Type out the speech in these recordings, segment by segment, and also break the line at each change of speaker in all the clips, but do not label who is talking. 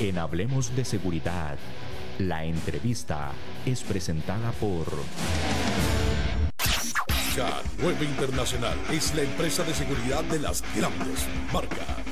En Hablemos de Seguridad, la entrevista es presentada por...
K9 Internacional es la empresa de seguridad de las grandes marcas.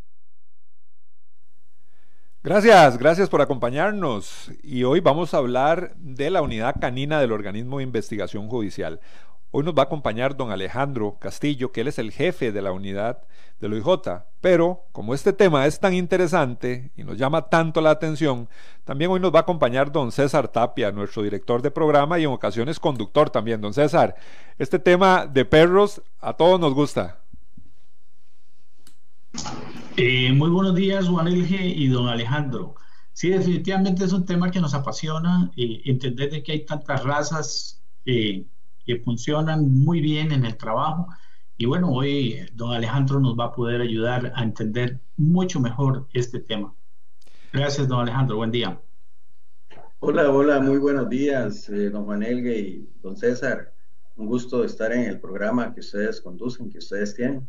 Gracias, gracias por acompañarnos. Y hoy vamos a hablar de la unidad canina del organismo de investigación judicial. Hoy nos va a acompañar don Alejandro Castillo, que él es el jefe de la unidad del OIJ. Pero como este tema es tan interesante y nos llama tanto la atención, también hoy nos va a acompañar don César Tapia, nuestro director de programa y en ocasiones conductor también. Don César, este tema de perros a todos nos gusta.
Eh, muy buenos días, Juan Elge y don Alejandro. Sí, definitivamente es un tema que nos apasiona, eh, entender de que hay tantas razas eh, que funcionan muy bien en el trabajo. Y bueno, hoy don Alejandro nos va a poder ayudar a entender mucho mejor este tema. Gracias, don Alejandro. Buen día.
Hola, hola, muy buenos días, don Juan Elge y don César. Un gusto estar en el programa que ustedes conducen, que ustedes tienen.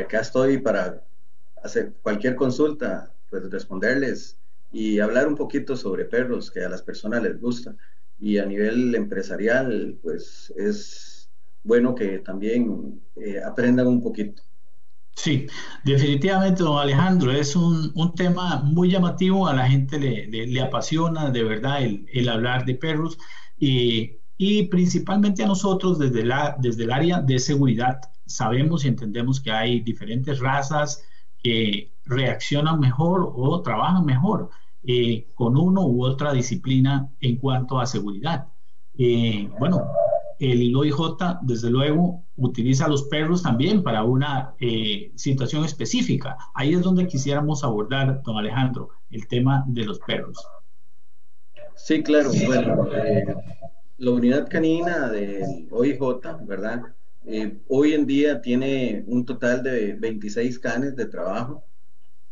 Acá estoy para hacer cualquier consulta, pues responderles y hablar un poquito sobre perros que a las personas les gusta. Y a nivel empresarial, pues es bueno que también eh, aprendan un poquito.
Sí, definitivamente, don Alejandro, es un, un tema muy llamativo, a la gente le, le, apasiona de verdad el, el, hablar de perros y, y principalmente a nosotros desde, la, desde el área de seguridad sabemos y entendemos que hay diferentes razas, que reaccionan mejor o trabajan mejor eh, con uno u otra disciplina en cuanto a seguridad. Eh, bueno, el OIJ, desde luego, utiliza a los perros también para una eh, situación específica. Ahí es donde quisiéramos abordar, don Alejandro, el tema de los perros.
Sí, claro. Bueno, la unidad canina del OIJ, ¿verdad? Eh, hoy en día tiene un total de 26 canes de trabajo.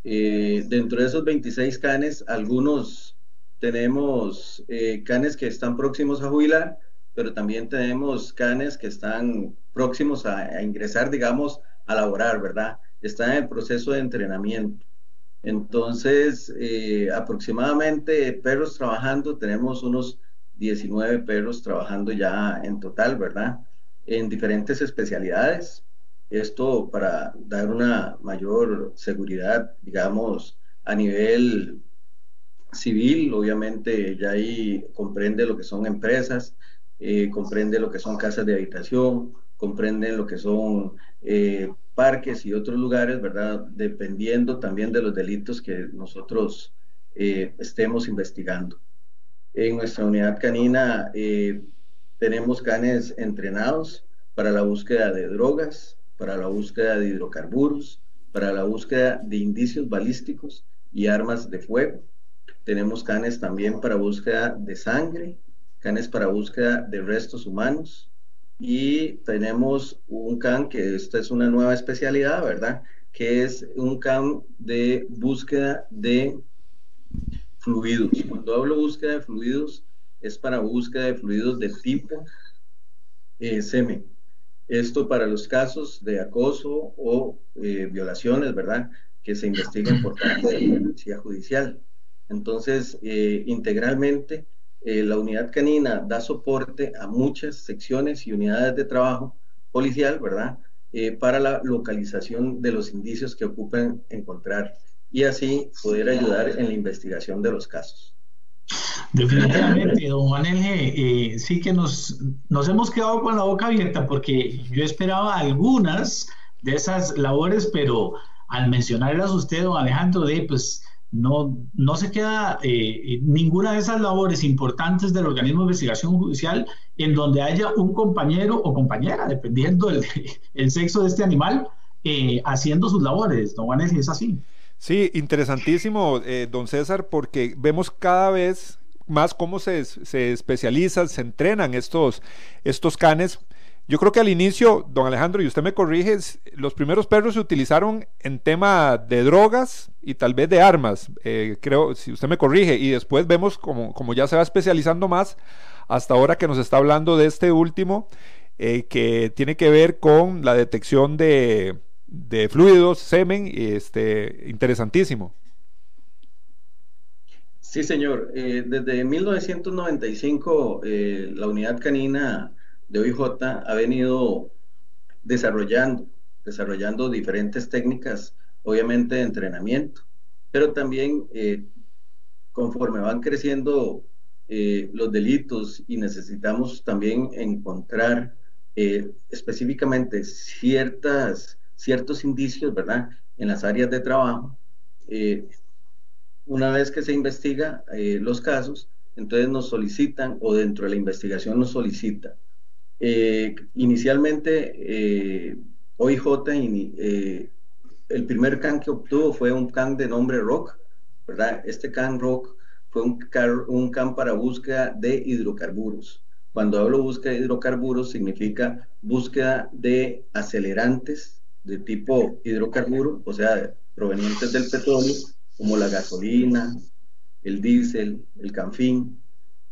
Eh, dentro de esos 26 canes, algunos tenemos eh, canes que están próximos a jubilar, pero también tenemos canes que están próximos a, ingresar, digamos, a laborar, ¿verdad? Están en el proceso de entrenamiento. Entonces, aproximadamente perros trabajando, tenemos unos 19 perros trabajando ya en total, ¿verdad? En diferentes especialidades. Esto para dar una mayor seguridad, digamos, a nivel civil, obviamente ya ahí comprende lo que son empresas, eh, comprende lo que son casas de habitación, comprende lo que son eh, parques y otros lugares, ¿verdad? Dependiendo también de los delitos que nosotros eh, estemos investigando. En nuestra unidad canina tenemos canes entrenados para la búsqueda de drogas, para la búsqueda de hidrocarburos, para la búsqueda de indicios balísticos y armas de fuego. Tenemos canes también para búsqueda de sangre, canes para búsqueda de restos humanos y tenemos un can que esta es una nueva especialidad, ¿verdad? Que es un can de búsqueda de fluidos. Cuando hablo búsqueda de fluidos, es para búsqueda de fluidos de tipo eh. Esto para los casos de acoso o eh, violaciones, ¿verdad? Que se investiguen por parte de la policía judicial. Entonces, eh, integralmente, la unidad canina da soporte a muchas secciones y unidades de trabajo policial, ¿verdad? para la localización de los indicios que ocupen encontrar y así poder ayudar en la investigación de los casos.
Definitivamente, don Juan Elge, eh, sí que nos, nos hemos quedado con la boca abierta porque yo esperaba algunas de esas labores, pero al mencionarlas usted, don Alejandro, de pues no, no se queda eh, ninguna de esas labores importantes del organismo de investigación judicial en donde haya un compañero o compañera, dependiendo del el sexo de este animal, eh, haciendo sus labores. Don Juan Elge, es así.
Sí, interesantísimo, don César, porque vemos cada vez más cómo se, se especializan, se entrenan estos, estos canes. Yo creo que al inicio, don Alejandro, y usted me corrige, los primeros perros se utilizaron en tema de drogas y tal vez de armas, eh, creo, si usted me corrige, y después vemos como, como ya se va especializando más, hasta ahora que nos está hablando de este último, eh, que tiene que ver con la detección de, de fluidos, semen, este, interesantísimo.
Sí, señor. Eh, desde 1995, eh, la unidad canina de OIJ ha venido desarrollando, desarrollando diferentes técnicas, obviamente de entrenamiento, pero también eh, conforme van creciendo los delitos y necesitamos también encontrar específicamente ciertas, ciertos indicios, ¿verdad? En las áreas de trabajo, una vez que se investiga eh, los casos, entonces nos solicitan o dentro de la investigación nos solicita. Eh, inicialmente, eh, OIJ, el primer can que obtuvo fue un can de nombre Rock, ¿verdad? Este can Rock fue un, un can para búsqueda de hidrocarburos. Cuando hablo búsqueda de hidrocarburos, significa búsqueda de acelerantes de tipo hidrocarburo, o sea, provenientes del petróleo, como la gasolina, el diésel, el canfín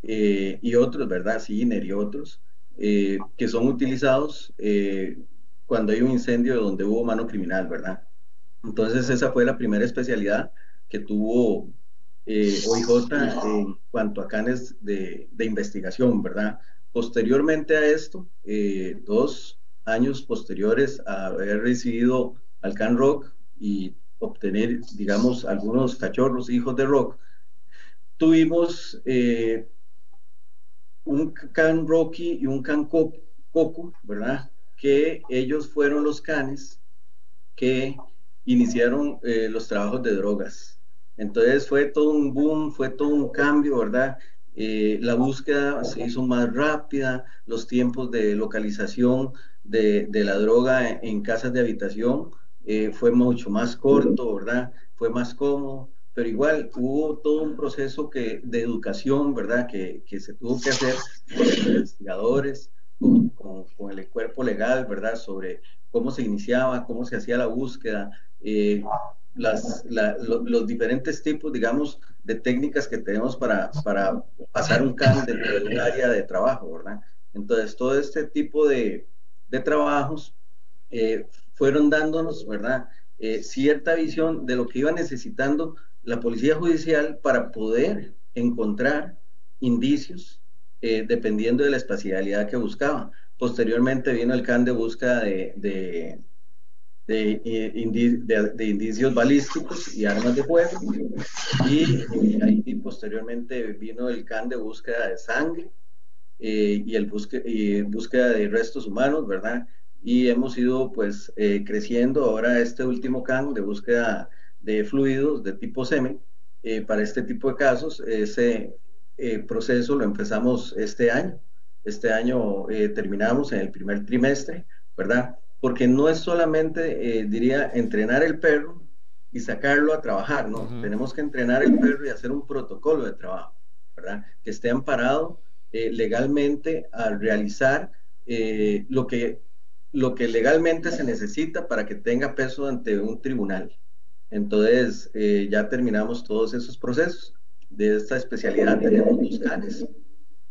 eh, y otros, ¿verdad? Ciner y otros, eh, que son utilizados eh, cuando hay un incendio donde hubo mano criminal, ¿verdad? Entonces esa fue la primera especialidad que tuvo OIJ en cuanto a canes de, de investigación, ¿verdad? Posteriormente a esto, dos años posteriores a haber recibido al Can Rock y obtener, digamos, algunos cachorros, hijos de rock, tuvimos eh, un can Rocky y un can Coco, ¿verdad? Que ellos fueron los canes que iniciaron eh, los trabajos de drogas. Entonces fue todo un boom, fue todo un cambio, ¿verdad? Eh, la búsqueda se hizo más rápida, los tiempos de localización de, de la droga en casas de habitación eh, fue mucho más corto, ¿verdad? Fue más cómodo, pero igual hubo todo un proceso que, de educación, ¿verdad? Que, que se tuvo que hacer con los investigadores, con, con, el cuerpo legal, ¿verdad? Sobre cómo se iniciaba, cómo se hacía la búsqueda, eh, las, los diferentes tipos, digamos, de técnicas que tenemos para, para pasar un can dentro de un área de trabajo, ¿verdad? Entonces, todo este tipo de, de trabajos eh, fueron dándonos, ¿verdad? Eh, cierta visión de lo que iba necesitando la policía judicial para poder encontrar indicios eh, dependiendo de la espacialidad que buscaba. Posteriormente vino el CAN de búsqueda de, de, de, eh, de, indicios balísticos y armas de fuego. Y, ahí posteriormente vino el CAN de búsqueda de sangre y el y búsqueda de restos humanos, ¿verdad? Y hemos ido pues eh, creciendo ahora este último CAN de búsqueda de fluidos de tipo semen. Eh, para este tipo de casos, ese eh, proceso lo empezamos este año. Este año terminamos en el primer trimestre, ¿verdad? Porque no es solamente, diría, entrenar el perro y sacarlo a trabajar, ¿no? Tenemos que entrenar el perro y hacer un protocolo de trabajo, ¿verdad? Que esté amparado legalmente al realizar lo que lo que legalmente se necesita para que tenga peso ante un tribunal. Entonces, eh, ya terminamos todos esos procesos. De esta especialidad tenemos dos canes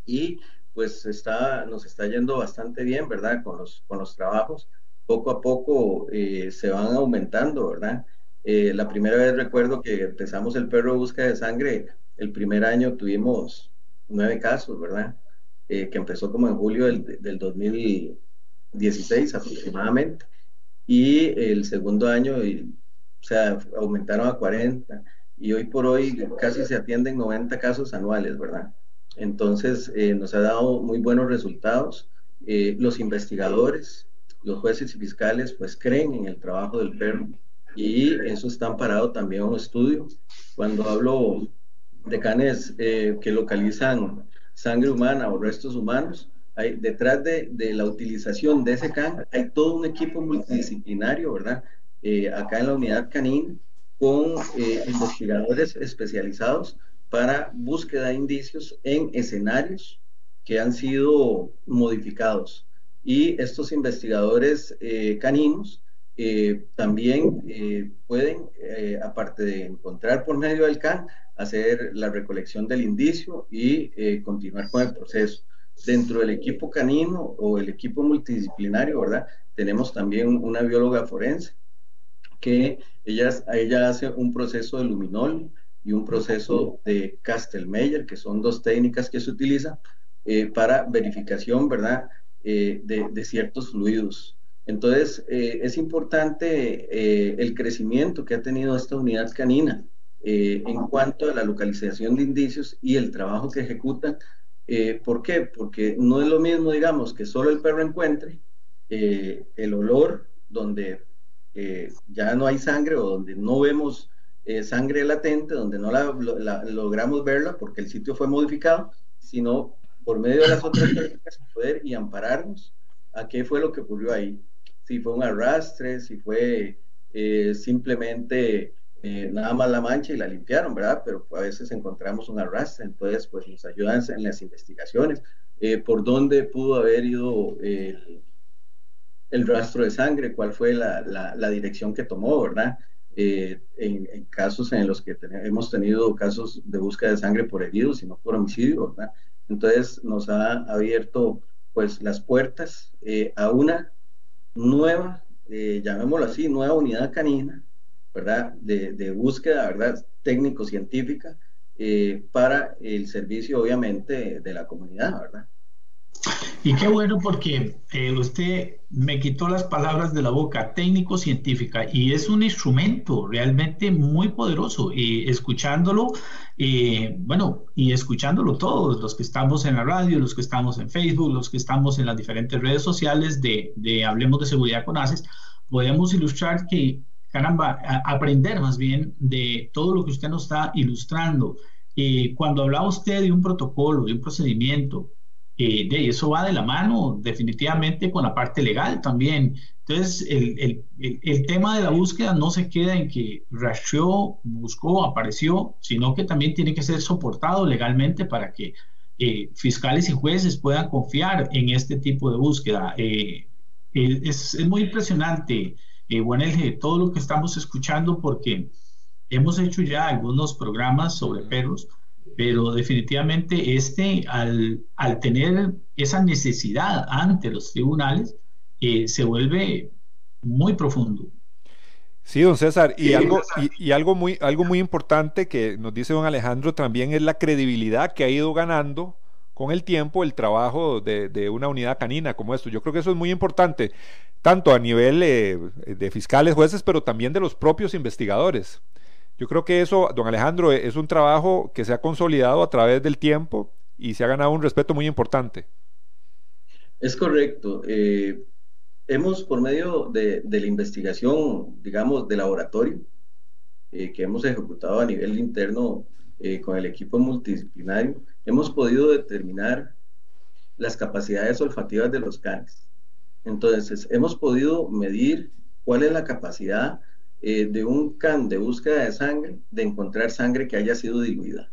y pues está, nos está yendo bastante bien, ¿verdad? Con los, con los trabajos. Poco a poco eh, se van aumentando, ¿verdad? Eh, la primera vez recuerdo que empezamos el perro de búsqueda de sangre, el primer año tuvimos nueve casos, ¿verdad? que empezó como en julio del, del 2000 16 aproximadamente, y el segundo año, o sea, aumentaron a 40, y hoy por hoy casi se atienden 90 casos anuales, ¿verdad? Entonces, eh, nos ha dado muy buenos resultados. Eh, los investigadores, los jueces y fiscales, pues creen en el trabajo del perro y eso está amparado también un estudio. Cuando hablo de canes eh, que localizan sangre humana o restos humanos, detrás de, la utilización de ese can hay todo un equipo multidisciplinario, ¿verdad? Eh, acá en la unidad canina, con eh, investigadores especializados para búsqueda de indicios en escenarios que han sido modificados. Y estos investigadores eh, caninos eh, también eh, pueden, aparte de encontrar por medio del CAN, hacer la recolección del indicio y continuar con el proceso. Dentro del equipo canino o el equipo multidisciplinario, ¿verdad? Tenemos también una bióloga forense que ella, ella hace un proceso de luminol y un proceso de Kastelmeyer, que son dos técnicas que se utilizan eh, para verificación, ¿verdad?, eh, de, ciertos fluidos. Entonces, eh, es importante el crecimiento que ha tenido esta unidad canina en cuanto a la localización de indicios y el trabajo que ejecutan. ¿Por qué? Porque no es lo mismo, digamos, que solo el perro encuentre el olor donde ya no hay sangre o donde no vemos eh, sangre latente, donde no la, logramos verla porque el sitio fue modificado, sino por medio de las otras técnicas poder y ampararnos a qué fue lo que ocurrió ahí. Si fue un arrastre, si fue eh, simplemente eh, nada más la mancha y la limpiaron, ¿verdad? Pero a veces encontramos un arrastre, entonces pues nos ayudan en las investigaciones. por dónde pudo haber ido el, rastro de sangre, cuál fue la, la dirección que tomó, ¿verdad? Eh, en, casos en los que hemos tenido casos de búsqueda de sangre por heridos y no por homicidio, ¿verdad? Entonces nos ha abierto pues las puertas eh, a una nueva, eh, llamémoslo así, nueva unidad canina, ¿verdad? De, de búsqueda, ¿verdad? Técnico-científica para el servicio, obviamente, de la comunidad, ¿verdad?
Y qué bueno porque eh, usted me quitó las palabras de la boca, técnico-científica, y es un instrumento realmente muy poderoso. Y escuchándolo, eh, bueno, y escuchándolo todos, los que estamos en la radio, los que estamos en Facebook, los que estamos en las diferentes redes sociales de, Hablemos de Seguridad con ACES, podemos ilustrar que, caramba, aprender más bien de todo lo que usted nos está ilustrando. Eh, cuando hablaba usted de un protocolo, de un procedimiento, eh, de eso va de la mano definitivamente con la parte legal también. Entonces, el, tema de la búsqueda no se queda en que rastreó, buscó, apareció, sino que también tiene que ser soportado legalmente para que eh, fiscales y jueces puedan confiar en este tipo de búsqueda. Eh, es, es, muy impresionante, eh, todo lo que estamos escuchando porque hemos hecho ya algunos programas sobre perros pero definitivamente este, al, al tener esa necesidad ante los tribunales, eh, se vuelve muy profundo.
Sí, don César, y, algo, y, algo, muy, algo muy importante que nos dice don Alejandro también es la credibilidad que ha ido ganando con el tiempo el trabajo de, una unidad canina como esto. Yo creo que eso es muy importante, tanto a nivel eh, de fiscales, jueces, pero también de los propios investigadores. Yo creo que eso, don Alejandro, es un trabajo que se ha consolidado a través del tiempo y se ha ganado un respeto muy importante.
Es correcto. Eh, hemos, por medio de, la investigación, digamos, de laboratorio, eh, que hemos ejecutado a nivel interno con el equipo multidisciplinario, hemos podido determinar las capacidades olfativas de los canes. Entonces, hemos podido medir cuál es la capacidad eh, de un can de búsqueda de sangre, de encontrar sangre que haya sido diluida,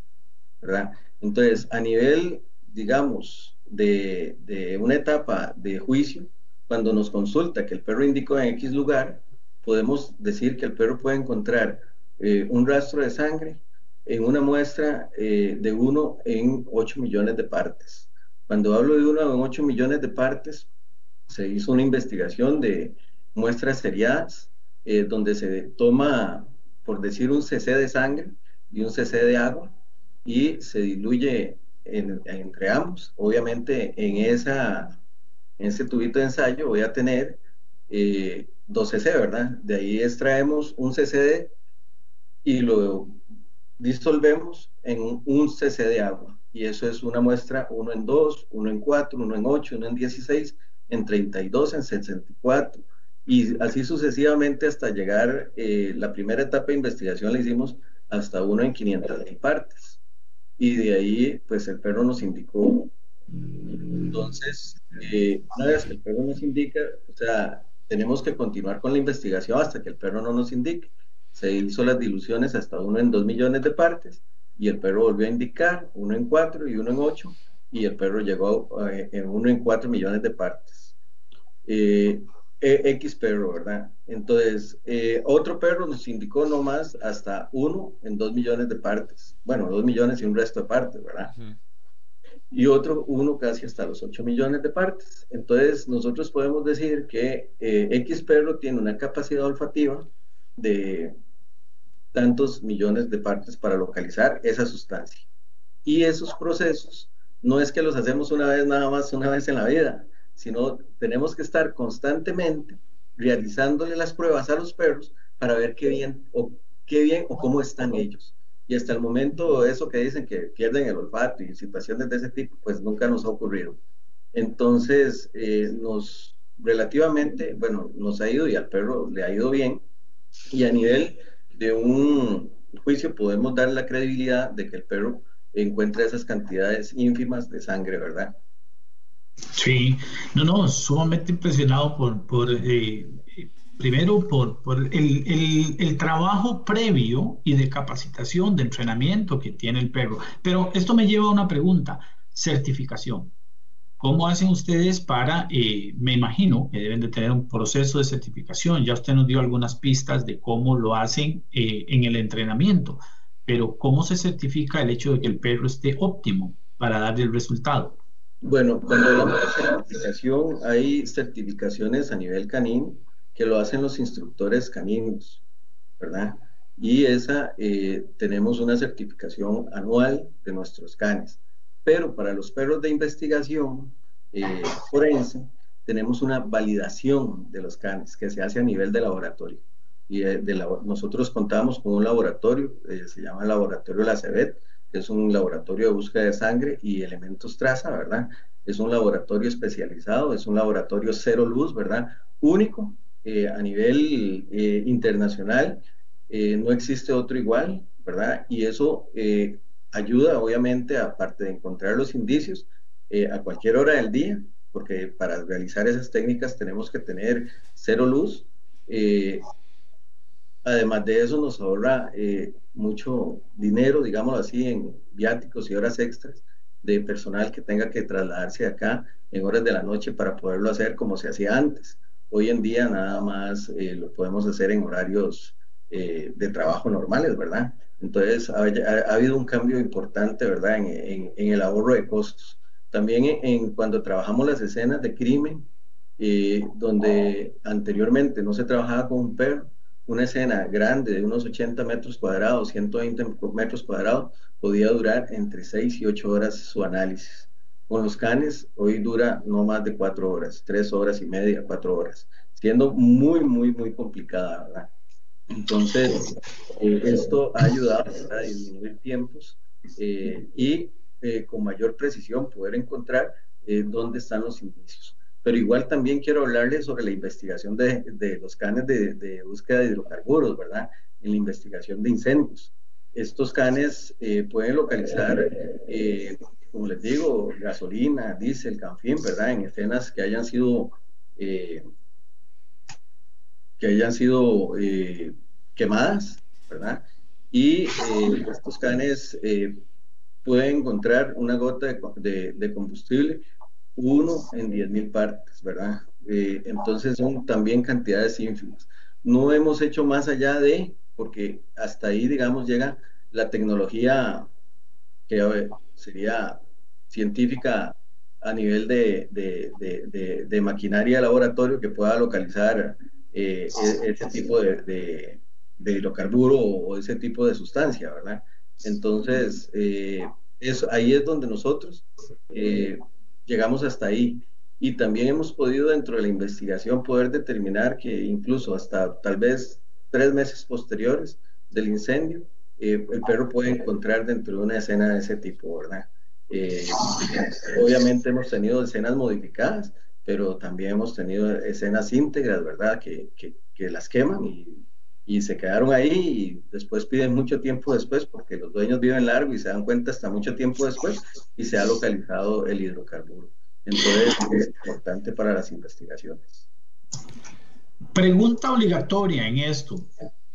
¿verdad? Entonces, a nivel, digamos, de, una etapa de juicio, cuando nos consulta que el perro indicó en X lugar, podemos decir que el perro puede encontrar eh, un rastro de sangre en una muestra eh, de uno en 8 millones de partes. Cuando hablo de uno en 8 millones de partes, se hizo una investigación de muestras seriadas eh, donde se toma, por decir, un cc de sangre y un cc de agua y se diluye entre ambos. Obviamente en, esa, en ese tubito de ensayo voy a tener eh, 2 cc, ¿verdad? De ahí extraemos un cc y lo disolvemos en un cc de agua. Y eso es una muestra 1 en 2, 1 en 4, 1 en 8, 1 en 16, en 32, en 64 y así sucesivamente hasta llegar, eh, la primera etapa de investigación la hicimos hasta uno en 500 partes. Y de ahí, pues el perro nos indicó. Entonces, eh, una vez que el perro nos indica, o sea, tenemos que continuar con la investigación hasta que el perro no nos indique. Se hizo las diluciones hasta uno en dos millones de partes y el perro volvió a indicar uno en cuatro y uno en ocho, y el perro llegó eh, en uno en cuatro millones de partes. Eh, e, X perro, ¿verdad? Entonces, eh, otro perro nos indicó nomás hasta uno en dos millones de partes. Bueno, dos millones y un resto de partes, ¿verdad? Y otro, uno casi hasta los ocho millones de partes. Entonces, nosotros podemos decir que X perro tiene una capacidad olfativa de tantos millones de partes para localizar esa sustancia. Y esos procesos no es que los hacemos una vez nada más, una vez en la vida, sino tenemos que estar constantemente realizándole las pruebas a los perros para ver qué bien o qué bien o cómo están ellos. Y hasta el momento eso que dicen que pierden el olfato y situaciones de ese tipo, pues nunca nos ha ocurrido. Entonces, eh, nos relativamente, bueno, nos ha ido y al perro le ha ido bien. Y a nivel de un juicio podemos dar la credibilidad de que el perro encuentra esas cantidades ínfimas de sangre, ¿verdad?
Sí, no, no, sumamente impresionado por, por eh, primero por, por el, el, el, trabajo previo y de capacitación, de entrenamiento que tiene el perro. Pero esto me lleva a una pregunta, certificación. ¿Cómo hacen ustedes para, eh, me imagino que deben de tener un proceso de certificación? Ya usted nos dio algunas pistas de cómo lo hacen eh, en el entrenamiento, pero ¿cómo se certifica el hecho de que el perro esté óptimo para darle el resultado?
Bueno, cuando hablamos de certificación, hay certificaciones a nivel canino que lo hacen los instructores caninos, ¿verdad? Y esa, eh, tenemos una certificación anual de nuestros canes. Pero para los perros de investigación eh, forense, tenemos una validación de los canes que se hace a nivel de laboratorio. Y eh, de, nosotros contamos con un laboratorio, eh, se llama Laboratorio La Cebet, que es un laboratorio de búsqueda de sangre y elementos traza, ¿verdad? Es un laboratorio especializado, es un laboratorio cero luz, ¿verdad? Único a nivel internacional, no existe otro igual, ¿verdad? Y eso ayuda, obviamente, aparte de encontrar los indicios, eh, a cualquier hora del día, porque para realizar esas técnicas tenemos que tener cero luz. Eh, además de eso, nos ahorra eh, mucho dinero, digámoslo así, en viáticos y horas extras de personal que tenga que trasladarse acá en horas de la noche para poderlo hacer como se hacía antes. Hoy en día nada más lo podemos hacer en horarios de trabajo normales, ¿verdad? Entonces, ha, habido un cambio importante, ¿verdad?, en, el ahorro de costos. También en, cuando trabajamos las escenas de crimen, eh, donde anteriormente no se trabajaba con un perro, una escena grande de unos 80 metros cuadrados, 120 metros cuadrados, podía durar entre 6 y 8 horas su análisis. Con los canes, hoy dura no más de 4 horas, 3 horas y media, 4 horas, siendo muy, muy, muy complicada, ¿verdad? Entonces, eh, esto ha ayudado a disminuir tiempos eh, y eh, con mayor precisión poder encontrar dónde están los indicios. Pero igual también quiero hablarles sobre la investigación de, los canes de, búsqueda de hidrocarburos, ¿verdad? En la investigación de incendios. Estos canes pueden localizar, como les digo, gasolina, diésel, canfín, ¿verdad? En escenas que hayan sido que hayan sido eh, quemadas, ¿verdad? Y eh, estos canes eh, pueden encontrar una gota de, combustible, uno en 10.000 partes, ¿verdad? entonces son también cantidades ínfimas. No hemos hecho más allá de, porque hasta ahí, digamos, llega la tecnología que sería científica a nivel de, de, maquinaria de laboratorio que pueda localizar eh, e-, ese tipo de, hidrocarburo o ese tipo de sustancia, ¿verdad? Entonces, eh, ahí es donde nosotros eh, llegamos hasta ahí. Y también hemos podido dentro de la investigación poder determinar que incluso hasta tal vez tres meses posteriores del incendio, el perro puede encontrar dentro de una escena de ese tipo, ¿verdad? obviamente hemos tenido escenas modificadas, pero también hemos tenido escenas íntegras, ¿verdad? Que, que, que las queman y, y, se quedaron ahí y después piden mucho tiempo después porque los dueños viven largo y se dan cuenta hasta mucho tiempo después y se ha localizado el hidrocarburo. Entonces es importante para las investigaciones.
Pregunta obligatoria en esto.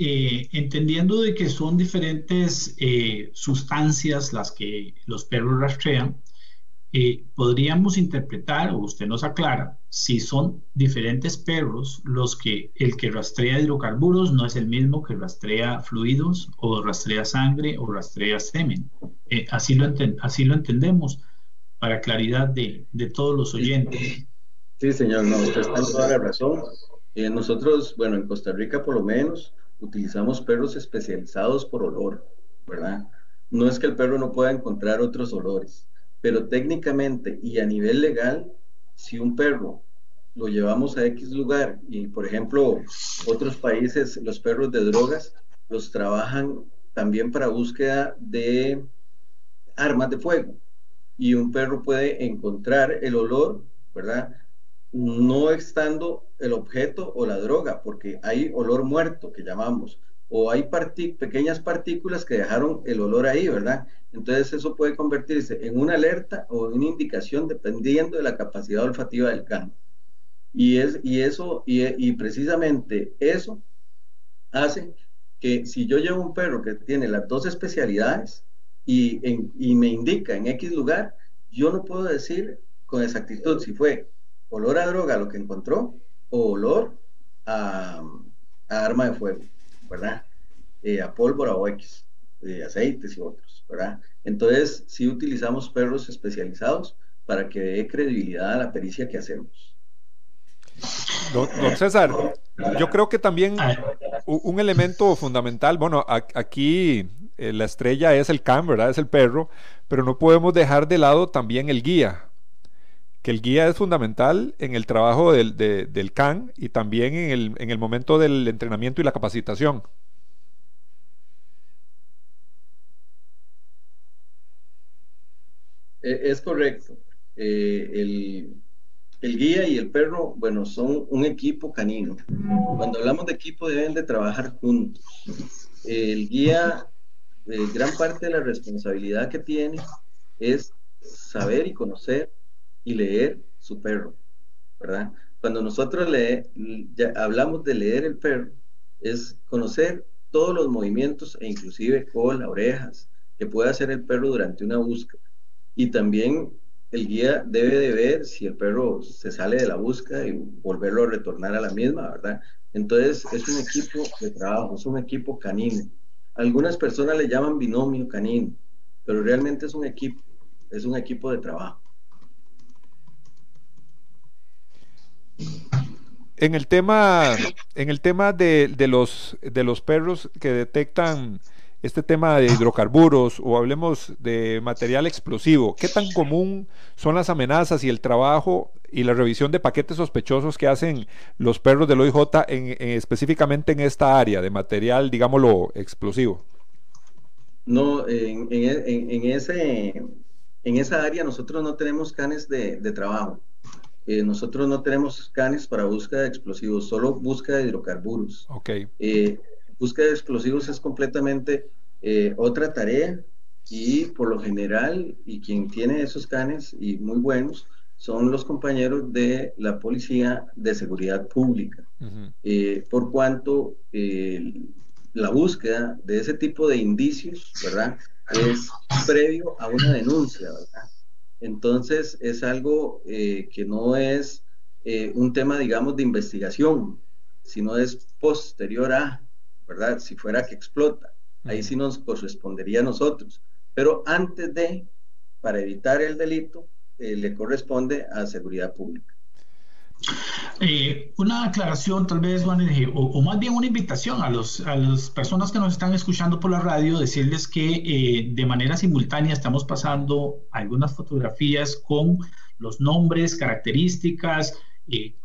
eh, entendiendo de que son diferentes eh, sustancias las que los perros rastrean, eh, podríamos interpretar, o usted nos aclara, si son diferentes perros los que el que rastrea hidrocarburos no es el mismo que rastrea fluidos o rastrea sangre o rastrea semen. así, lo así lo entendemos para claridad de, de todos los oyentes.
Sí, señor, no, usted está en toda la razón. nosotros, bueno, en Costa Rica por lo menos, utilizamos perros especializados por olor, ¿verdad? No es que el perro no pueda encontrar otros olores, pero técnicamente y a nivel legal, si un perro lo llevamos a X lugar y, por ejemplo, otros países, los perros de drogas, los trabajan también para búsqueda de armas de fuego. Y un perro puede encontrar el olor, ¿verdad? no estando el objeto o la droga, porque hay olor muerto que llamamos, o hay pequeñas partículas que dejaron el olor ahí, ¿verdad? Entonces eso puede convertirse en una alerta o una indicación dependiendo de la capacidad olfativa del can. Y, es, y eso, y, precisamente eso hace que si yo llevo un perro que tiene las dos especialidades y me indica en X lugar, yo no puedo decir con exactitud si fue olor a droga lo que encontró o olor a, arma de fuego, ¿verdad? Eh, a pólvora o X, de aceites y otros, ¿verdad? Entonces, sí utilizamos perros especializados para que dé credibilidad a la pericia que hacemos.
Don, César, yo creo que también un elemento fundamental, bueno, aquí eh, la estrella es el can, ¿verdad? Es el perro, pero no podemos dejar de lado también el guía que el guía es fundamental en el trabajo del, CAN y también en el, en el, momento del entrenamiento y la capacitación.
E, es correcto. Eh, el, el, guía y el perro, bueno, son un equipo canino. Cuando hablamos de equipo deben de trabajar juntos. El guía, eh, gran parte de la responsabilidad que tiene es saber y conocer y leer su perro, ¿verdad? Cuando nosotros le, hablamos de leer el perro, es conocer todos los movimientos e inclusive cola, orejas, que puede hacer el perro durante una búsqueda. Y también el guía debe de ver si el perro se sale de la búsqueda y volverlo a retornar a la misma, ¿verdad? Entonces es un equipo de trabajo, es un equipo canino. Algunas personas le llaman binomio canino, pero realmente es un equipo, es un equipo de trabajo.
En el tema, en el tema de, los, de los perros que detectan este tema de hidrocarburos o hablemos de material explosivo, ¿qué tan común son las amenazas y el trabajo y la revisión de paquetes sospechosos que hacen los perros del OIJ en, específicamente en esta área de material, digámoslo, explosivo?
No, en, ese, en esa área nosotros no tenemos canes de trabajo. Eh, nosotros no tenemos canes para búsqueda de explosivos, solo búsqueda de hidrocarburos.
Okay.
Eh, búsqueda de explosivos es completamente eh, otra tarea y por lo general, y quien tiene esos canes y muy buenos, son los compañeros de la Policía de Seguridad Pública. por cuanto la búsqueda de ese tipo de indicios, ¿verdad? Es previo a una denuncia, ¿verdad? Entonces, es algo eh, que no es eh, un tema, digamos, de investigación, sino es posterior a, ¿verdad? Si fuera que explota, ahí sí nos correspondería a nosotros. Pero antes de, para evitar el delito, eh, le corresponde a seguridad pública.
Eh, una aclaración tal vez, Juan, o, más bien una invitación a, los, a las personas que nos están escuchando por la radio, decirles que eh, de manera simultánea estamos pasando algunas fotografías con los nombres, características, eh,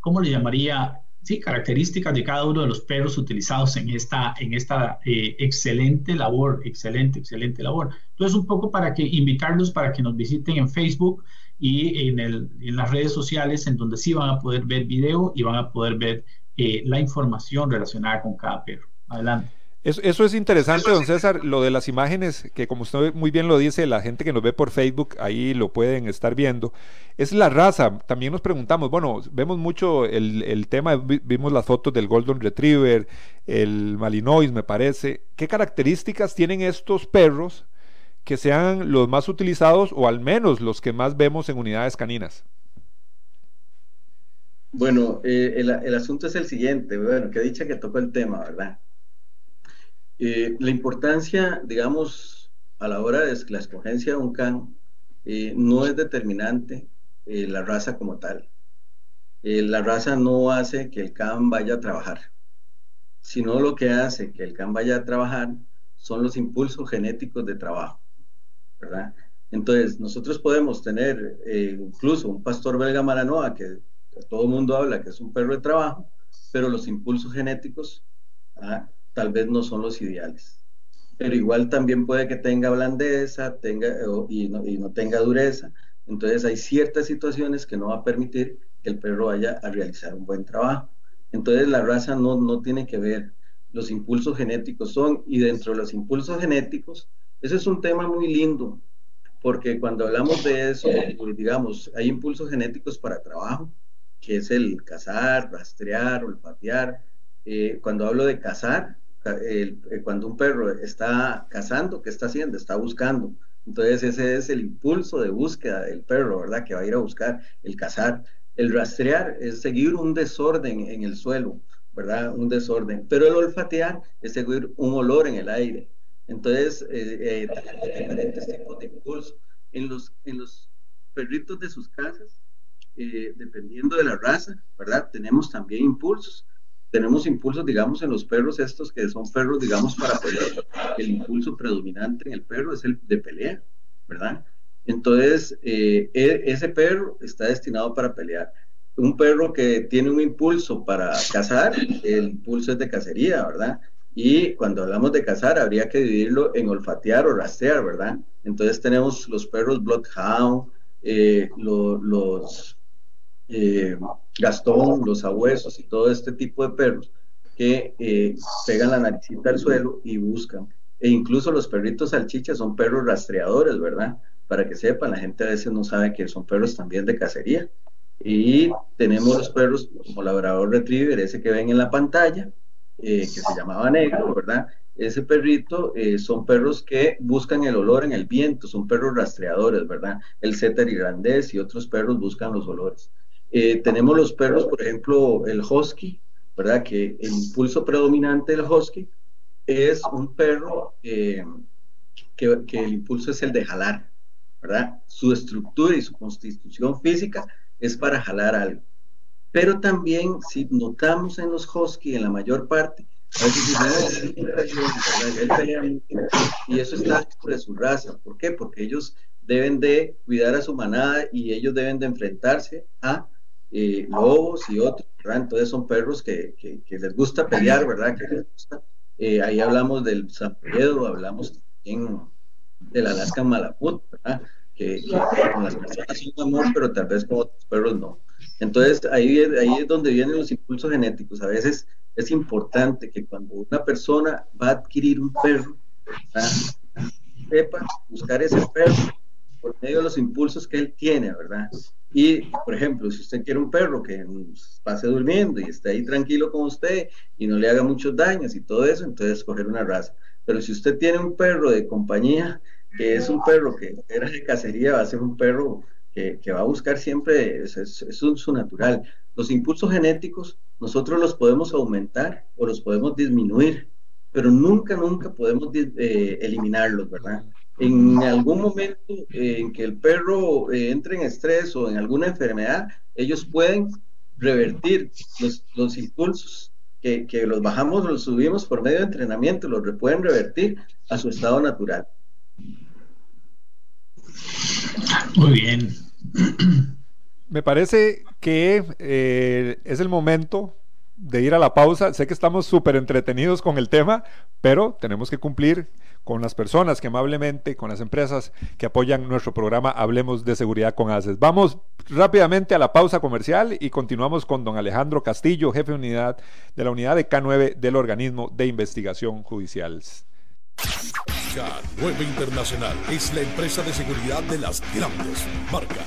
¿cómo le llamaría? Sí, características de cada uno de los perros utilizados en esta, en esta excelente labor, excelente, excelente labor. Entonces, un poco para que invitarlos para que nos visiten en Facebook y en, el, en, las redes sociales en donde sí van a poder ver video y van a poder ver eh, la información relacionada con cada perro. Adelante.
Eso, es interesante, don César, lo de las imágenes, que como usted muy bien lo dice, la gente que nos ve por Facebook, ahí lo pueden estar viendo, es la raza. También nos preguntamos, bueno, vemos mucho el, tema, vimos las fotos del Golden Retriever, el Malinois, me parece. ¿Qué características tienen estos perros que sean los más utilizados o al menos los que más vemos en unidades caninas?
Bueno, eh, el, asunto es el siguiente, bueno, que dicha que tocó el tema, ¿verdad? Eh, la importancia, digamos, a la hora de la escogencia de un can, eh, no es determinante la raza como tal. la raza no hace que el can vaya a trabajar, sino lo que hace que el can vaya a trabajar son los impulsos genéticos de trabajo, Entonces, nosotros podemos tener incluso un pastor belga maranoa, que todo el mundo habla que es un perro de trabajo, pero los impulsos genéticos ¿ah? tal vez no son los ideales. Pero igual también puede que tenga blandeza y, no, tenga dureza. Entonces hay ciertas situaciones que no va a permitir que el perro vaya a realizar un buen trabajo. Entonces la raza no tiene que ver. Los impulsos genéticos son, y dentro de los impulsos genéticos, ese es un tema muy lindo, porque cuando hablamos de eso, pues, digamos, hay impulsos genéticos para trabajo, que es el cazar, rastrear, olfatear. Eh, cuando hablo de cazar, eh, cuando un perro está cazando, ¿qué está haciendo? Está buscando. Entonces ese es el impulso de búsqueda del perro, ¿verdad? Que va a ir a buscar el cazar. El rastrear es seguir un desorden en el suelo, ¿verdad? Un desorden. Pero el olfatear es seguir un olor en el aire. Entonces, eh, eh diferentes tipos de impulso. En los, en los perritos de sus casas, eh, dependiendo de la raza, ¿verdad? Tenemos también impulsos tenemos impulsos, digamos, en los perros estos que son perros, digamos, para pelear. El impulso predominante en el perro es el de pelea, ¿verdad? Entonces, eh, e, ese perro está destinado para pelear. Un perro que tiene un impulso para cazar, el impulso es de cacería, ¿verdad? Y cuando hablamos de cazar, habría que dividirlo en olfatear o rastrear, ¿verdad? Entonces tenemos los perros Bloodhound, eh, los eh, Gastón, los abuesos y todo este tipo de perros que eh, pegan la naricita al suelo y buscan. E incluso los perritos salchichas son perros rastreadores, ¿verdad? Para que sepan, la gente a veces no sabe que son perros también de cacería. Y tenemos los perros como labrador retriever, ese que ven en la pantalla, eh, que se llamaba negro, ¿verdad? Ese perrito son perros que buscan el olor en el viento, son perros rastreadores, ¿verdad? El setter irlandés y otros perros buscan los olores. Eh, tenemos los perros, por ejemplo, el husky, ¿verdad? Que el impulso predominante del husky es un perro eh, que, que, el impulso es el de jalar, ¿verdad? Su estructura y su constitución física es para jalar algo. Pero también, si notamos en los husky, en la mayor parte, y eso está de su raza. ¿Por qué? Porque ellos deben de cuidar a su manada y ellos deben de enfrentarse a eh, lobos y otros. Entonces son perros que, que, les gusta pelear, ¿verdad? Que les gusta. Eh, ahí hablamos del San Pedro, hablamos también del Alaska Malaput, ¿verdad? Que, con las personas son amor, pero tal vez con otros perros no. Entonces ahí, ahí es donde vienen los impulsos genéticos. A veces es importante que cuando una persona va a adquirir un perro, ¿verdad? sepa buscar ese perro por medio de los impulsos que él tiene, ¿verdad? Y, por ejemplo, si usted quiere un perro que pase durmiendo y esté ahí tranquilo con usted y no le haga muchos daños y todo eso, entonces escoger una raza. Pero si usted tiene un perro de compañía, que es un perro que era de cacería, va a ser un perro que, que va a buscar siempre, es, es, su natural. Los impulsos genéticos nosotros los podemos aumentar o los podemos disminuir, pero nunca, nunca podemos eh, eliminarlos, ¿verdad? en algún momento en que el perro eh, entre en estrés o en alguna enfermedad, ellos pueden revertir los, impulsos que, los bajamos, los subimos por medio de entrenamiento, los pueden revertir a su estado natural.
Muy bien.
Me parece que eh, es el momento de ir a la pausa. Sé que estamos súper entretenidos con el tema, pero tenemos que cumplir con las personas que amablemente, con las empresas que apoyan nuestro programa Hablemos de Seguridad con ACES. Vamos rápidamente a la pausa comercial y continuamos con don Alejandro Castillo, jefe de unidad de la unidad de K9 del organismo de investigación judicial.
K9 Internacional es la empresa de seguridad de las grandes marcas.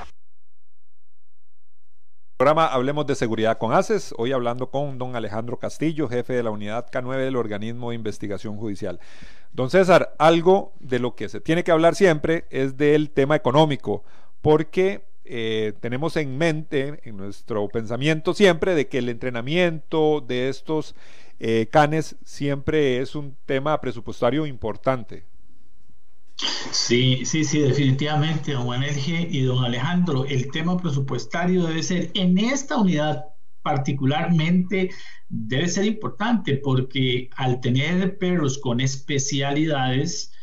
Programa Hablemos de Seguridad con ACES, hoy hablando con don Alejandro Castillo, jefe de la unidad K9 del organismo de investigación judicial. Don César, algo de lo que se tiene que hablar siempre es del tema económico, porque eh, tenemos en mente, en nuestro pensamiento siempre, de que el entrenamiento de estos eh, canes siempre es un tema presupuestario importante.
Sí, sí, sí, definitivamente, don Juan y don Alejandro, el tema presupuestario debe ser en esta unidad particularmente debe ser importante porque al tener perros con especialidades,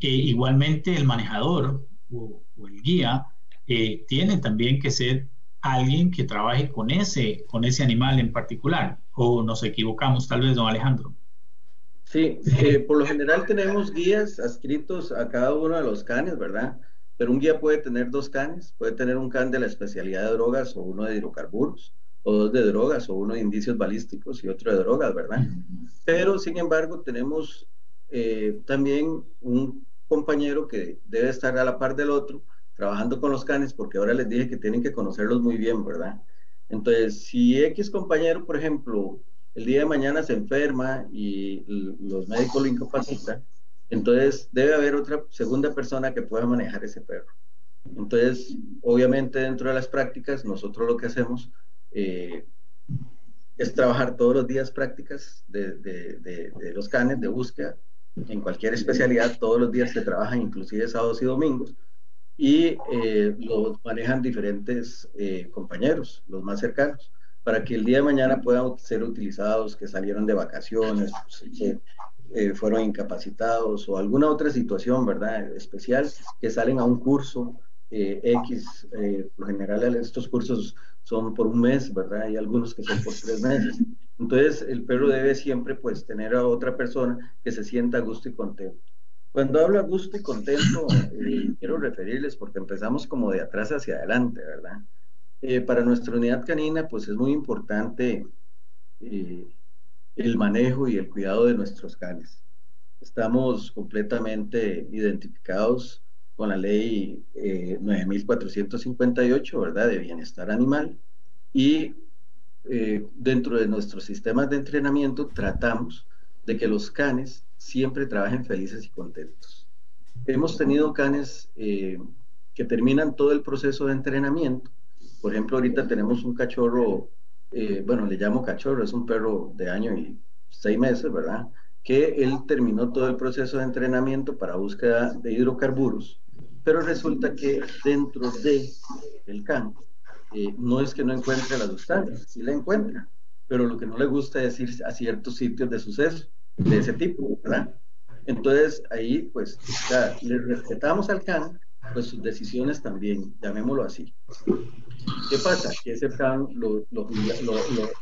eh, igualmente el manejador o el guía eh, tiene también que ser alguien que trabaje con ese, con ese animal en particular. ¿O nos equivocamos tal vez, don Alejandro?
Sí, eh, por lo general tenemos guías adscritos a cada uno de los canes, ¿verdad? Pero un guía puede tener dos canes, puede tener un can de la especialidad de drogas o uno de hidrocarburos, o dos de drogas, o uno de indicios balísticos y otro de drogas, ¿verdad? Pero, sin embargo, tenemos eh, también un compañero que debe estar a la par del otro, trabajando con los canes, porque ahora les dije que tienen que conocerlos muy bien, ¿verdad? Entonces, si X compañero, por ejemplo, el día de mañana se enferma y los médicos lo incapacitan, entonces debe haber otra segunda persona que pueda manejar ese perro. Entonces, obviamente dentro de las prácticas, nosotros lo que hacemos eh, es trabajar todos los días prácticas de, los canes de búsqueda. En cualquier especialidad, todos los días se trabajan, inclusive sábados y domingos y eh, los manejan diferentes eh, compañeros, los más cercanos, para que el día de mañana puedan ser utilizados, que salieron de vacaciones, que eh, fueron incapacitados o alguna otra situación, ¿verdad? Especial, que salen a un curso X, por lo general estos cursos son por un mes, ¿verdad? Hay algunos que son por tres meses. Entonces, el perro debe siempre, pues, tener a otra persona que se sienta a gusto y contento. Cuando hablo a gusto y contento, eh, quiero referirles porque empezamos como de atrás hacia adelante, ¿verdad? Eh, para nuestra unidad canina, pues es muy importante eh, el manejo y el cuidado de nuestros canes. Estamos completamente identificados con la ley 9458, ¿verdad? De bienestar animal. Y dentro de nuestros sistemas de entrenamiento tratamos de que los canes siempre trabajen felices y contentos. Hemos tenido canes eh, que terminan todo el proceso de entrenamiento. Por ejemplo, ahorita tenemos un cachorro, eh, bueno, le llamo cachorro, es un perro de año y seis meses, ¿verdad? Que él terminó todo el proceso de entrenamiento para búsqueda de hidrocarburos, pero resulta que dentro de el can eh, no es que no encuentre la sustancia, sí la encuentra, pero lo que no le gusta es ir a ciertos sitios de suceso de ese tipo, ¿verdad? Entonces ahí pues ya, le respetamos al CAN, pues sus decisiones también, llamémoslo así. ¿Qué pasa? Que ese CAN lo, lo,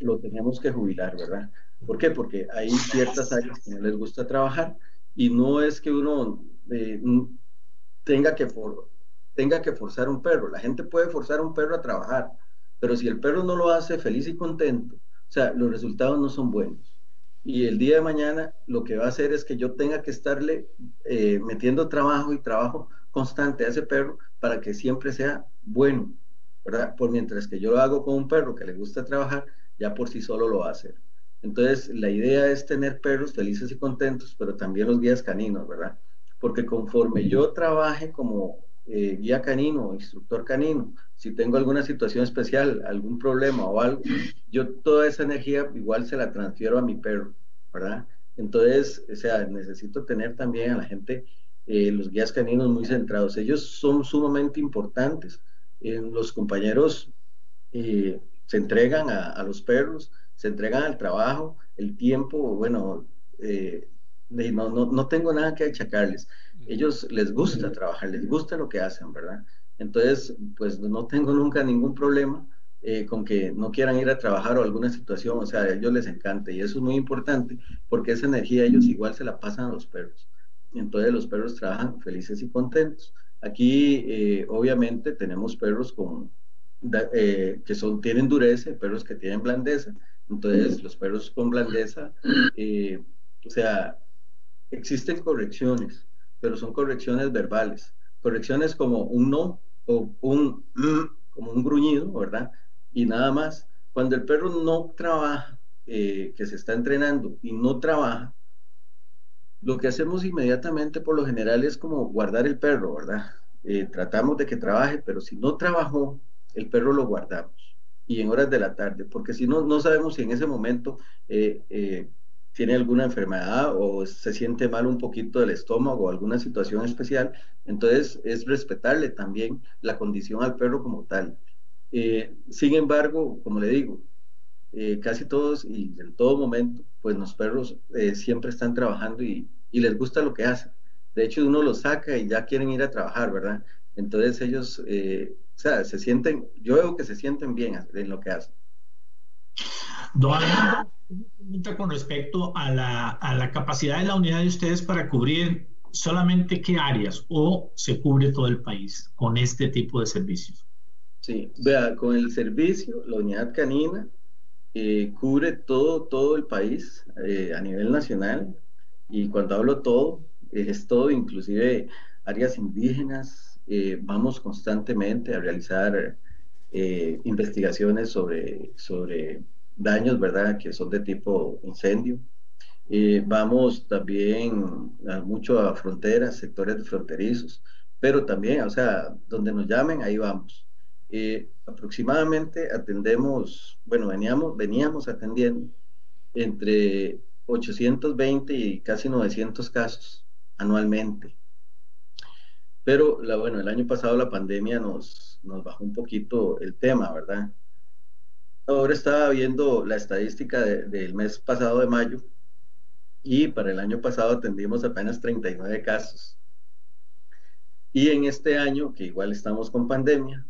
lo, tenemos que jubilar, ¿verdad? ¿Por qué? Porque hay ciertas áreas que no les gusta trabajar y no es que uno eh, tenga, que for, tenga que forzar un perro. La gente puede forzar un perro a trabajar, pero si el perro no lo hace feliz y contento, o sea, los resultados no son buenos y el día de mañana lo que va a hacer es que yo tenga que estarle eh, metiendo trabajo y trabajo constante a ese perro para que siempre sea bueno, Por mientras que yo lo hago con un perro que le gusta trabajar, ya por sí solo lo va a hacer. Entonces, la idea es tener perros felices y contentos, pero también los guías caninos, ¿verdad? Porque conforme yo trabaje como eh, guía canino instructor canino, si tengo alguna situación especial, algún problema o algo, yo toda esa energía igual se la transfiero a mi perro, ¿verdad? Entonces, o sea, necesito tener también a la gente, eh, los guías caninos muy centrados. Ellos son sumamente importantes. Los compañeros, eh, se entregan a, los perros, se entregan al trabajo, el tiempo, bueno, eh, no, no, no, tengo nada que achacarles. Ellos les gusta trabajar, les gusta lo que hacen, ¿verdad? Entonces, pues no tengo nunca ningún problema eh, con que no quieran ir a trabajar o alguna situación, o sea, a ellos les encanta y eso es muy importante porque esa energía ellos igual se la pasan a los perros. Entonces los perros trabajan felices y contentos. Aquí, eh, obviamente, tenemos perros con, eh, que son, tienen dureza y perros que tienen blandeza. Entonces, los perros con blandeza, o sea, existen correcciones, pero son correcciones verbales. Correcciones como un no o un mm, como un gruñido, ¿verdad? Y nada más. Cuando el perro no trabaja, eh, que se está entrenando y no trabaja, lo que hacemos inmediatamente por lo general es como guardar el perro, ¿verdad? Eh, tratamos de que trabaje, pero si no trabajó, el perro lo guardamos y en horas de la tarde, porque si no, no sabemos si en ese momento eh, tiene alguna enfermedad o se siente mal un poquito del estómago o alguna situación especial, entonces es respetarle también la condición al perro como tal. Eh, sin embargo, como le digo, eh, casi todos y en todo momento, pues los perros eh, siempre están trabajando y, les gusta lo que hacen. De hecho, uno los saca y ya quieren ir a trabajar, ¿verdad? Entonces ellos, o sea, se sienten, yo veo que se sienten bien en lo que hacen.
Don pregunta con respecto a la, a la capacidad de la unidad de ustedes para cubrir solamente qué áreas o se cubre todo el país con este tipo de servicios.
Sí, vea, con el servicio, la unidad canina eh, cubre todo, todo el país eh, a nivel nacional y cuando hablo todo, es todo, inclusive áreas indígenas. Eh, vamos constantemente a realizar investigaciones sobre, sobre daños, ¿verdad? Que son de tipo incendio. vamos también mucho a fronteras, sectores fronterizos, pero también, o sea, donde nos llamen, ahí vamos. aproximadamente atendemos, bueno, veníamos, veníamos atendiendo entre 820 y casi 900 casos anualmente. Pero, la, bueno, el año pasado la pandemia nos, nos bajó un poquito el tema, ¿verdad? Ahora estaba viendo la estadística del mes pasado de mayo y para el año pasado atendimos apenas 39 casos. Y en este año, que igual estamos con pandemia,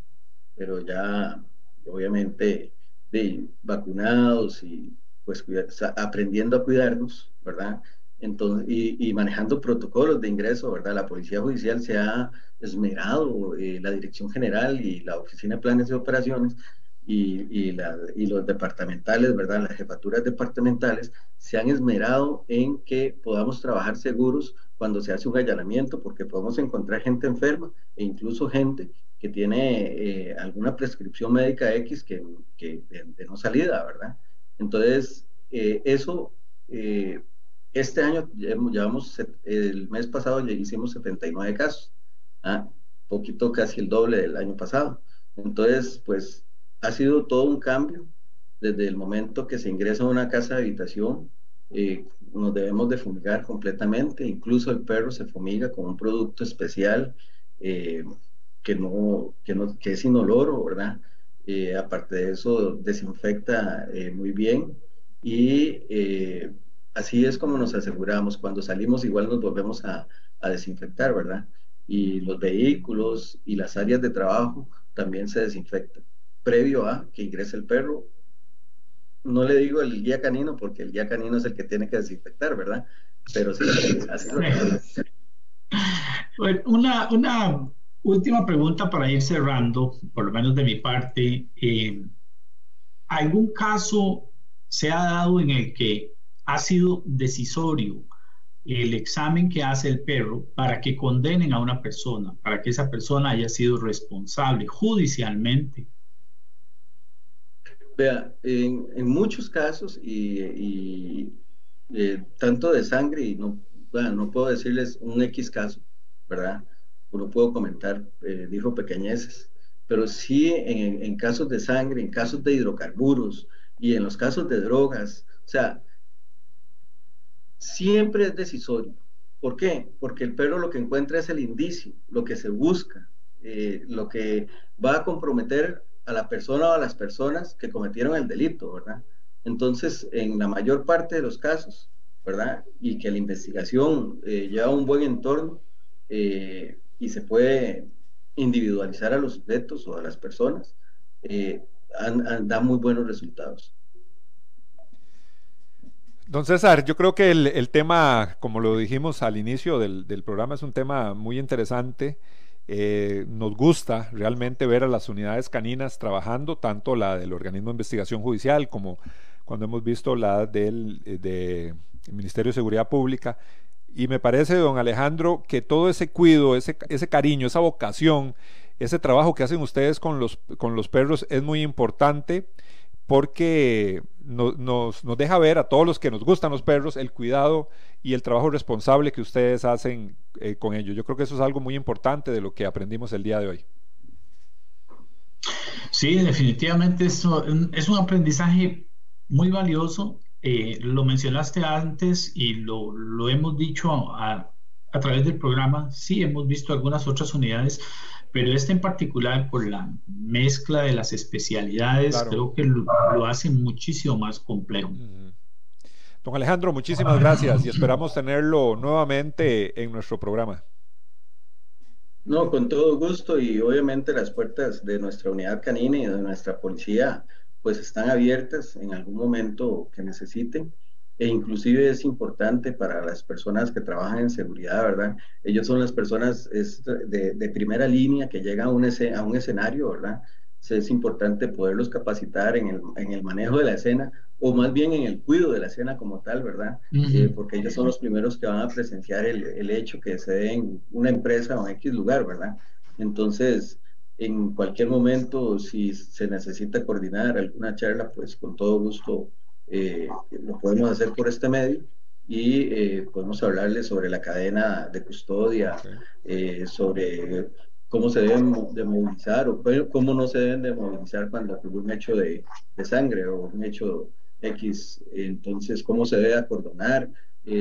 pero ya obviamente de, vacunados y pues aprendiendo a cuidarnos, ¿verdad? Entonces, y, manejando protocolos de ingreso, ¿verdad? La Policía Judicial se ha esmerado, eh, la Dirección General y la Oficina de Planes de Operaciones y, los departamentales, ¿verdad? Las jefaturas departamentales se han esmerado en que podamos trabajar seguros cuando se hace un allanamiento, porque podemos encontrar gente enferma e incluso gente que tiene eh, alguna prescripción médica X que, de, no salida, ¿verdad? Entonces, eh, eso, eh, este año llevamos, el mes pasado ya hicimos 79 casos, ¿ah? poquito casi el doble del año pasado. Entonces, pues ha sido todo un cambio desde el momento que se ingresa a una casa de habitación. Eh, nos debemos de fumigar completamente, incluso el perro se fumiga con un producto especial eh, que, no, que, no, que es inoloro, ¿verdad? Eh, aparte de eso, desinfecta muy bien y así es como nos aseguramos. Cuando salimos igual nos volvemos a, a desinfectar, ¿verdad? Y los vehículos y las áreas de trabajo también se desinfectan previo a que ingrese el perro. No le digo el guía canino porque el guía canino es el que tiene que desinfectar, ¿verdad? Pero sí, así
bueno, una, una última pregunta para ir cerrando, por lo menos de mi parte. Eh, ¿Algún caso se ha dado en el que ha sido decisorio el examen que hace el perro para que condenen a una persona, para que esa persona haya sido responsable judicialmente
Vea, en, muchos casos, y, eh, tanto de sangre, no, no puedo decirles un X caso, ¿verdad? No puedo comentar, eh, dijo pequeñeces, pero sí en, casos de sangre, en casos de hidrocarburos y en los casos de drogas, o sea, siempre es decisorio. ¿Por qué? Porque el perro lo que encuentra es el indicio, lo que se busca, eh, lo que va a comprometer a la persona o a las personas que cometieron el delito, ¿verdad? Entonces, en la mayor parte de los casos, ¿verdad? Y que la investigación eh, lleva un buen entorno eh, y se puede individualizar a los sujetos o a las personas, eh, da muy buenos resultados.
Don César, yo creo que el, tema, como lo dijimos al inicio del, programa, es un tema muy interesante. Eh, nos gusta realmente ver a las unidades caninas trabajando, tanto la del organismo de investigación judicial como cuando hemos visto la del de Ministerio de Seguridad Pública. Y me parece, don Alejandro, que todo ese cuido, ese, ese cariño, esa vocación, ese trabajo que hacen ustedes con los, con los perros es muy importante porque nos, nos, deja ver a todos los que nos gustan los perros el cuidado y el trabajo responsable que ustedes hacen eh, con ellos. Yo creo que eso es algo muy importante de lo que aprendimos el día de hoy.
Sí, definitivamente eso es un aprendizaje muy valioso. Eh, lo mencionaste antes y lo, lo hemos dicho a, a, través del programa. Sí, hemos visto algunas otras unidades pero este en particular por la mezcla de las especialidades creo que lo, hace muchísimo más complejo.
Don Alejandro, muchísimas gracias y esperamos tenerlo nuevamente en nuestro programa.
No, con todo gusto y obviamente las puertas de nuestra unidad canina y de nuestra policía pues están abiertas en algún momento que necesiten e inclusive es importante para las personas que trabajan en seguridad, ¿verdad? Ellos son las personas de, primera línea que llegan a un, a un escenario, ¿verdad? es importante poderlos capacitar en el, manejo de la escena o más bien en el cuidado de la escena como tal, ¿verdad? Eh, porque ellos son los primeros que van a presenciar el, el, hecho que se dé en una empresa o en X lugar, ¿verdad? Entonces, en cualquier momento, si se necesita coordinar alguna charla, pues con todo gusto eh, lo podemos hacer por este medio y eh, podemos hablarles sobre la cadena de custodia, eh, sobre cómo se deben de movilizar o cómo no se deben de movilizar cuando ocurre un hecho de, sangre o un hecho X, entonces cómo se debe acordonar,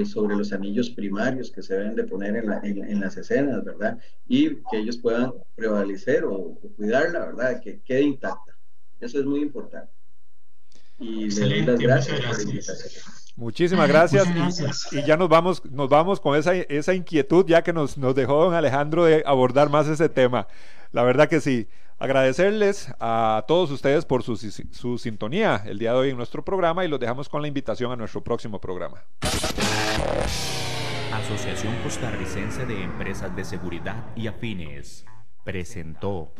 sobre los anillos primarios que se deben de poner en, las escenas, ¿verdad? Y que ellos puedan prevalecer o, o cuidarla, ¿verdad? Que quede intacta. Eso es muy importante. Y
Muchísimas gracias. Y, ya nos vamos, nos vamos con esa, esa inquietud ya que nos, nos dejó don Alejandro de abordar más ese tema. La verdad que sí. Agradecerles a todos ustedes por su, su sintonía el día de hoy en nuestro programa y los dejamos con la invitación a nuestro próximo programa.
Asociación Costarricense de Empresas de Seguridad y Afines presentó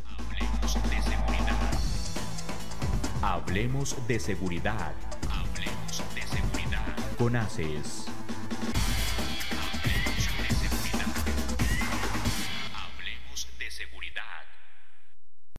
de Seguridad. Hablemos de seguridad. Hablemos de seguridad. Con ACES.